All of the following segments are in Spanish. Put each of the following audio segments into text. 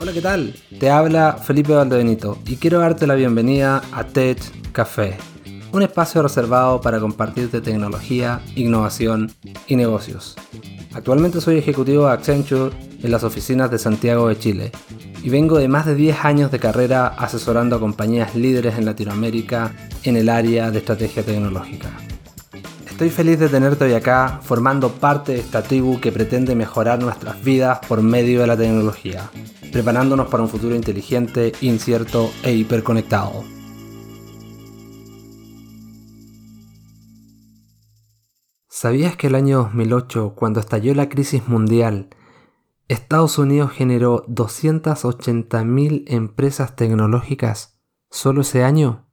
Hola, ¿qué tal? Te habla Felipe Valdebenito y quiero darte la bienvenida a Tech Café, un espacio reservado para compartirte tecnología, innovación y negocios. Actualmente soy ejecutivo de Accenture en las oficinas de Santiago de Chile y vengo de más de 10 años de carrera asesorando a compañías líderes en Latinoamérica en el área de estrategia tecnológica. Estoy feliz de tenerte hoy acá formando parte de esta tribu que pretende mejorar nuestras vidas por medio de la tecnología, preparándonos para un futuro inteligente, incierto e hiperconectado. ¿Sabías que el año 2008, cuando estalló la crisis mundial, Estados Unidos generó 280.000 empresas tecnológicas solo ese año?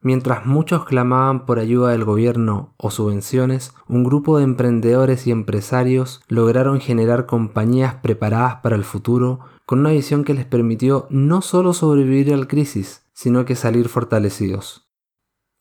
Mientras muchos clamaban por ayuda del gobierno o subvenciones, un grupo de emprendedores y empresarios lograron generar compañías preparadas para el futuro con una visión que les permitió no solo sobrevivir a la crisis, sino que salir fortalecidos.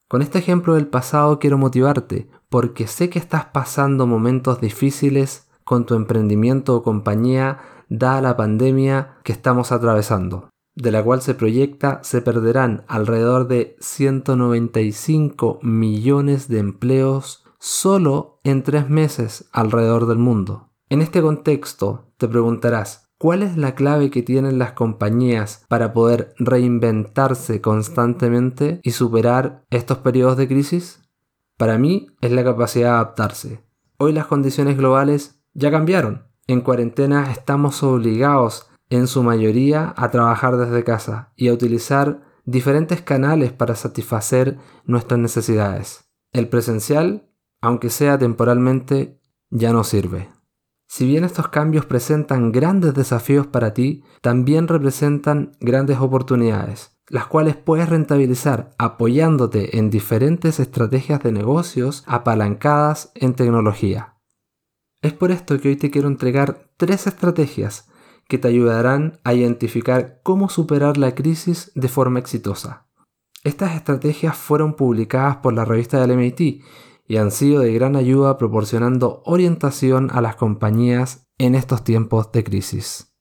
Con este ejemplo del pasado quiero motivarte, porque sé que estás pasando momentos difíciles con tu emprendimiento o compañía dada la pandemia que estamos atravesando, de la cual se proyecta se perderán alrededor de 195 millones de empleos solo en tres meses alrededor del mundo. En este contexto te preguntarás, ¿Cuál es la clave que tienen las compañías para poder reinventarse constantemente y superar estos periodos de crisis? Para mí es la capacidad de adaptarse. Hoy las condiciones globales ya cambiaron. En cuarentena estamos obligados en su mayoría a trabajar desde casa y a utilizar diferentes canales para satisfacer nuestras necesidades. El presencial, aunque sea temporalmente, ya no sirve. Si bien estos cambios presentan grandes desafíos para ti, también representan grandes oportunidades, las cuales puedes rentabilizar apoyándote en diferentes estrategias de negocios apalancadas en tecnología. Es por esto que hoy te quiero entregar tres estrategias que te ayudarán a identificar cómo superar la crisis de forma exitosa. Estas estrategias fueron publicadas por la revista del MIT y han sido de gran ayuda proporcionando orientación a las compañías en estos tiempos de crisis.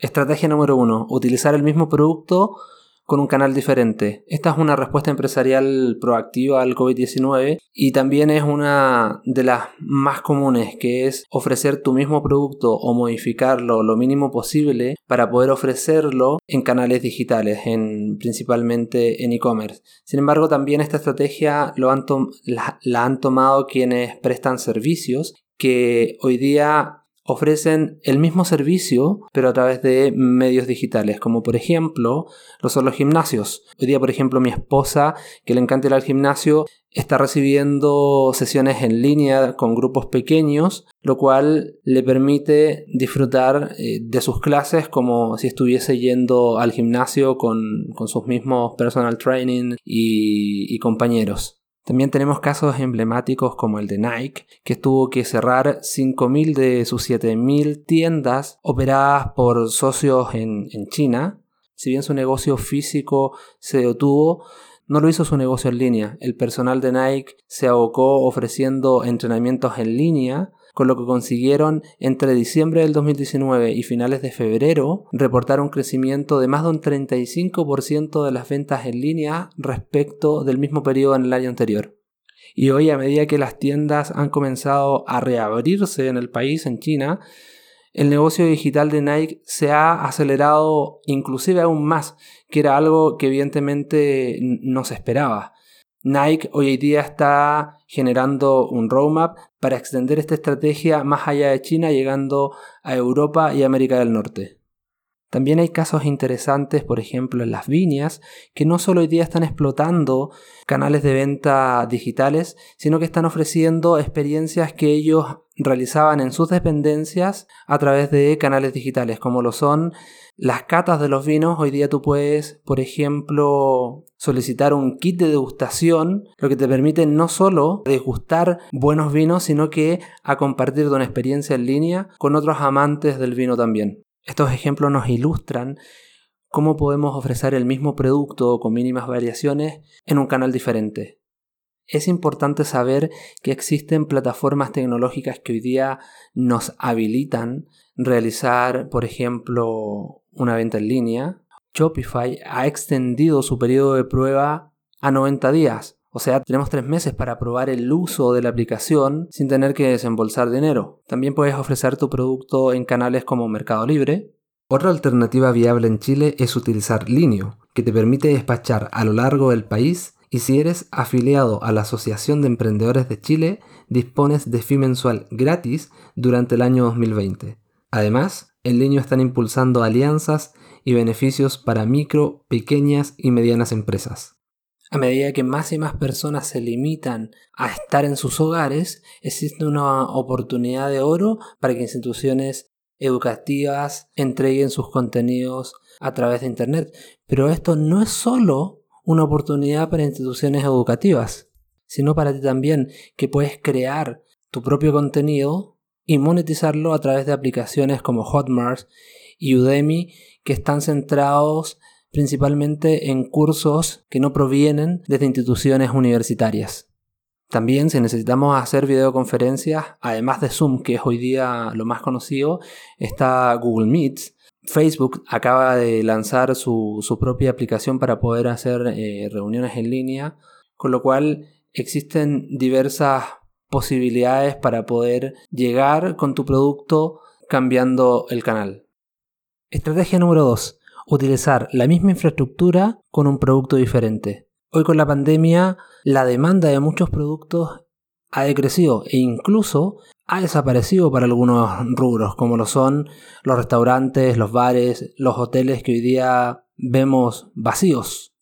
Estrategia número 1. Utilizar el mismo producto con un canal diferente. Esta es una respuesta empresarial proactiva al COVID-19 y también es una de las más comunes, que es ofrecer tu mismo producto o modificarlo lo mínimo posible para poder ofrecerlo en canales digitales, en, principalmente en e-commerce. Sin embargo, también esta estrategia lo la han tomado quienes prestan servicios que hoy día ofrecen el mismo servicio, pero a través de medios digitales, como por ejemplo lo son los gimnasios. Hoy día, por ejemplo, mi esposa, que le encanta ir al gimnasio, está recibiendo sesiones en línea con grupos pequeños, lo cual le permite disfrutar eh, de sus clases como si estuviese yendo al gimnasio con, sus mismos personal training y compañeros. También tenemos casos emblemáticos como el de Nike, que tuvo que cerrar 5.000 de sus 7.000 tiendas operadas por socios en, en China. Si bien su negocio físico se detuvo, no lo hizo su negocio en línea. El personal de Nike se abocó ofreciendo entrenamientos en línea con lo que consiguieron entre diciembre del 2019 y finales de febrero reportar un crecimiento de más de un 35% de las ventas en línea respecto del mismo periodo en el año anterior. Y hoy a medida que las tiendas han comenzado a reabrirse en el país, en China, el negocio digital de Nike se ha acelerado inclusive aún más, que era algo que evidentemente no se esperaba. Nike hoy día está generando un roadmap para extender esta estrategia más allá de China, llegando a Europa y América del Norte. También hay casos interesantes, por ejemplo, en las viñas, que no solo hoy día están explotando canales de venta digitales, sino que están ofreciendo experiencias que ellos realizaban en sus dependencias a través de canales digitales, como lo son las catas de los vinos. Hoy día tú puedes, por ejemplo, solicitar un kit de degustación, lo que te permite no solo degustar buenos vinos, sino que a compartir una experiencia en línea con otros amantes del vino también. Estos ejemplos nos ilustran cómo podemos ofrecer el mismo producto con mínimas variaciones en un canal diferente. Es importante saber que existen plataformas tecnológicas que hoy día nos habilitan realizar, por ejemplo, una venta en línea, Shopify ha extendido su periodo de prueba a 90 días. O sea, tenemos tres meses para probar el uso de la aplicación sin tener que desembolsar dinero. También puedes ofrecer tu producto en canales como Mercado Libre. Otra alternativa viable en Chile es utilizar Linio, que te permite despachar a lo largo del país y si eres afiliado a la Asociación de Emprendedores de Chile, dispones de fee mensual gratis durante el año 2020. Además, en Linio están impulsando alianzas y beneficios para micro, pequeñas y medianas empresas. A medida que más y más personas se limitan a estar en sus hogares, existe una oportunidad de oro para que instituciones educativas entreguen sus contenidos a través de Internet. Pero esto no es solo una oportunidad para instituciones educativas, sino para ti también, que puedes crear tu propio contenido y monetizarlo a través de aplicaciones como Hotmart y Udemy que están centrados principalmente en cursos que no provienen desde instituciones universitarias. También si necesitamos hacer videoconferencias, además de Zoom, que es hoy día lo más conocido, está Google Meet. Facebook acaba de lanzar su, propia aplicación para poder hacer eh, reuniones en línea, con lo cual existen diversas posibilidades para poder llegar con tu producto cambiando el canal. Estrategia número 2 utilizar la misma infraestructura con un producto diferente. Hoy con la pandemia la demanda de muchos productos ha decrecido e incluso ha desaparecido para algunos rubros como lo son los restaurantes, los bares, los hoteles que hoy día vemos vacíos.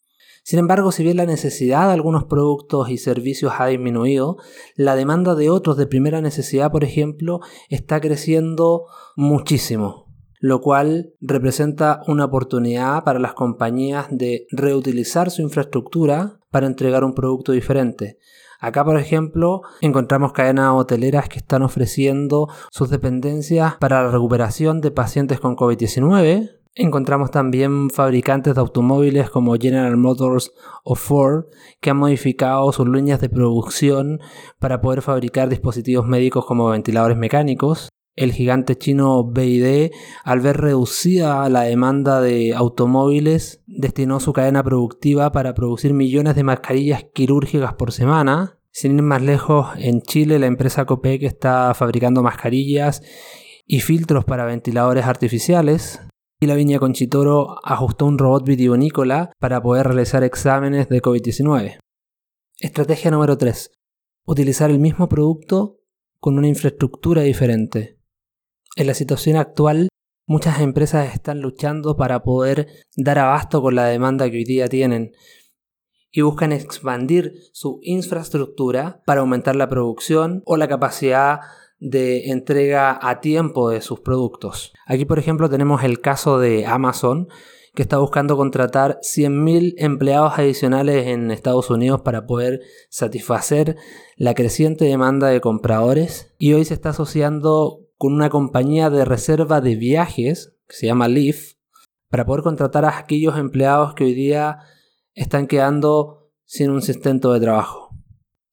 Sin embargo, si bien la necesidad de algunos productos y servicios ha disminuido, la demanda de otros de primera necesidad, por ejemplo, está creciendo muchísimo lo cual representa una oportunidad para las compañías de reutilizar su infraestructura para entregar un producto diferente. Acá, por ejemplo, encontramos cadenas hoteleras que están ofreciendo sus dependencias para la recuperación de pacientes con COVID-19. Encontramos también fabricantes de automóviles como General Motors o Ford que han modificado sus líneas de producción para poder fabricar dispositivos médicos como ventiladores mecánicos el gigante chino BID, al ver reducida la demanda de automóviles, destinó su cadena productiva para producir millones de mascarillas quirúrgicas por semana. Sin ir más lejos, en Chile la empresa Copec está fabricando mascarillas y filtros para ventiladores artificiales. Y la Viña Conchitoro ajustó un robot videonícola para poder realizar exámenes de COVID-19. Estrategia número 3. Utilizar el mismo producto con una infraestructura diferente. En la situación actual, muchas empresas están luchando para poder dar abasto con la demanda que hoy día tienen y buscan expandir su infraestructura para aumentar la producción o la capacidad de entrega a tiempo de sus productos. Aquí, por ejemplo, tenemos el caso de Amazon, que está buscando contratar 100.000 empleados adicionales en Estados Unidos para poder satisfacer la creciente demanda de compradores y hoy se está asociando con una compañía de reserva de viajes que se llama Leaf para poder contratar a aquellos empleados que hoy día están quedando sin un sustento de trabajo.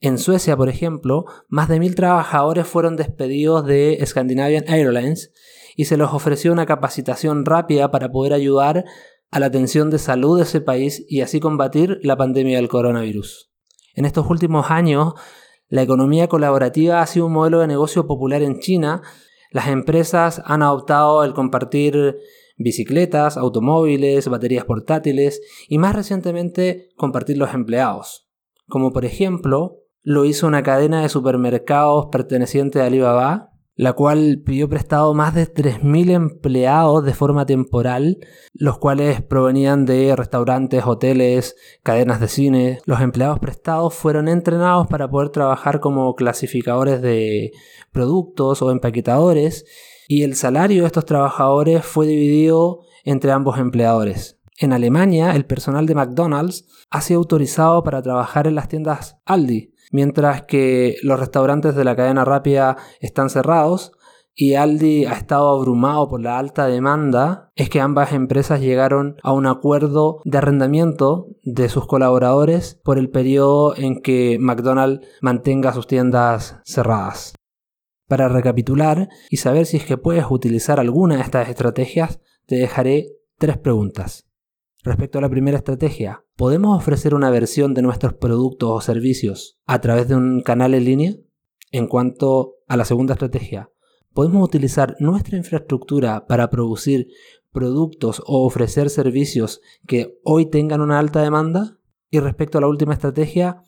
En Suecia, por ejemplo, más de mil trabajadores fueron despedidos de Scandinavian Airlines y se les ofreció una capacitación rápida para poder ayudar a la atención de salud de ese país y así combatir la pandemia del coronavirus. En estos últimos años, la economía colaborativa ha sido un modelo de negocio popular en China las empresas han adoptado el compartir bicicletas, automóviles, baterías portátiles y más recientemente compartir los empleados. Como por ejemplo lo hizo una cadena de supermercados perteneciente a Alibaba la cual pidió prestado más de 3.000 empleados de forma temporal, los cuales provenían de restaurantes, hoteles, cadenas de cine. Los empleados prestados fueron entrenados para poder trabajar como clasificadores de productos o empaquetadores y el salario de estos trabajadores fue dividido entre ambos empleadores. En Alemania, el personal de McDonald's ha sido autorizado para trabajar en las tiendas Aldi, mientras que los restaurantes de la cadena rápida están cerrados y Aldi ha estado abrumado por la alta demanda, es que ambas empresas llegaron a un acuerdo de arrendamiento de sus colaboradores por el periodo en que McDonald's mantenga sus tiendas cerradas. Para recapitular y saber si es que puedes utilizar alguna de estas estrategias, te dejaré tres preguntas. Respecto a la primera estrategia, ¿podemos ofrecer una versión de nuestros productos o servicios a través de un canal en línea? En cuanto a la segunda estrategia, ¿podemos utilizar nuestra infraestructura para producir productos o ofrecer servicios que hoy tengan una alta demanda? Y respecto a la última estrategia,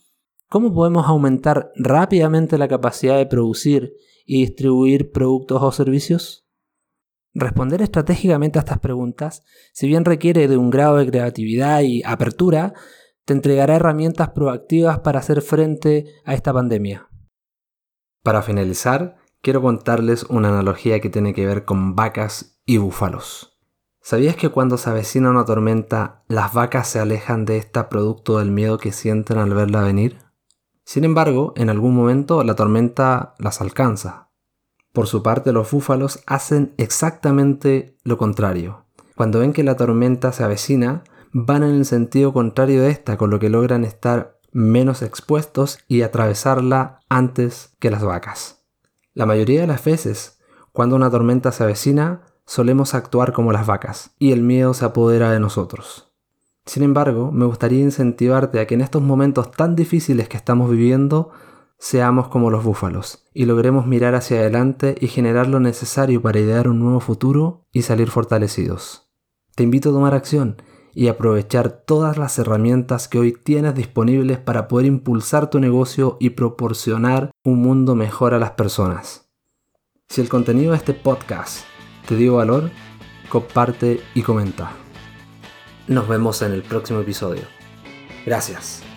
¿cómo podemos aumentar rápidamente la capacidad de producir y distribuir productos o servicios? Responder estratégicamente a estas preguntas, si bien requiere de un grado de creatividad y apertura, te entregará herramientas proactivas para hacer frente a esta pandemia. Para finalizar, quiero contarles una analogía que tiene que ver con vacas y búfalos. ¿Sabías que cuando se avecina una tormenta, las vacas se alejan de esta producto del miedo que sienten al verla venir? Sin embargo, en algún momento la tormenta las alcanza, por su parte, los búfalos hacen exactamente lo contrario. Cuando ven que la tormenta se avecina, van en el sentido contrario de esta, con lo que logran estar menos expuestos y atravesarla antes que las vacas. La mayoría de las veces, cuando una tormenta se avecina, solemos actuar como las vacas, y el miedo se apodera de nosotros. Sin embargo, me gustaría incentivarte a que en estos momentos tan difíciles que estamos viviendo, seamos como los búfalos y logremos mirar hacia adelante y generar lo necesario para idear un nuevo futuro y salir fortalecidos. Te invito a tomar acción y aprovechar todas las herramientas que hoy tienes disponibles para poder impulsar tu negocio y proporcionar un mundo mejor a las personas. Si el contenido de este podcast te dio valor, comparte y comenta. Nos vemos en el próximo episodio. Gracias.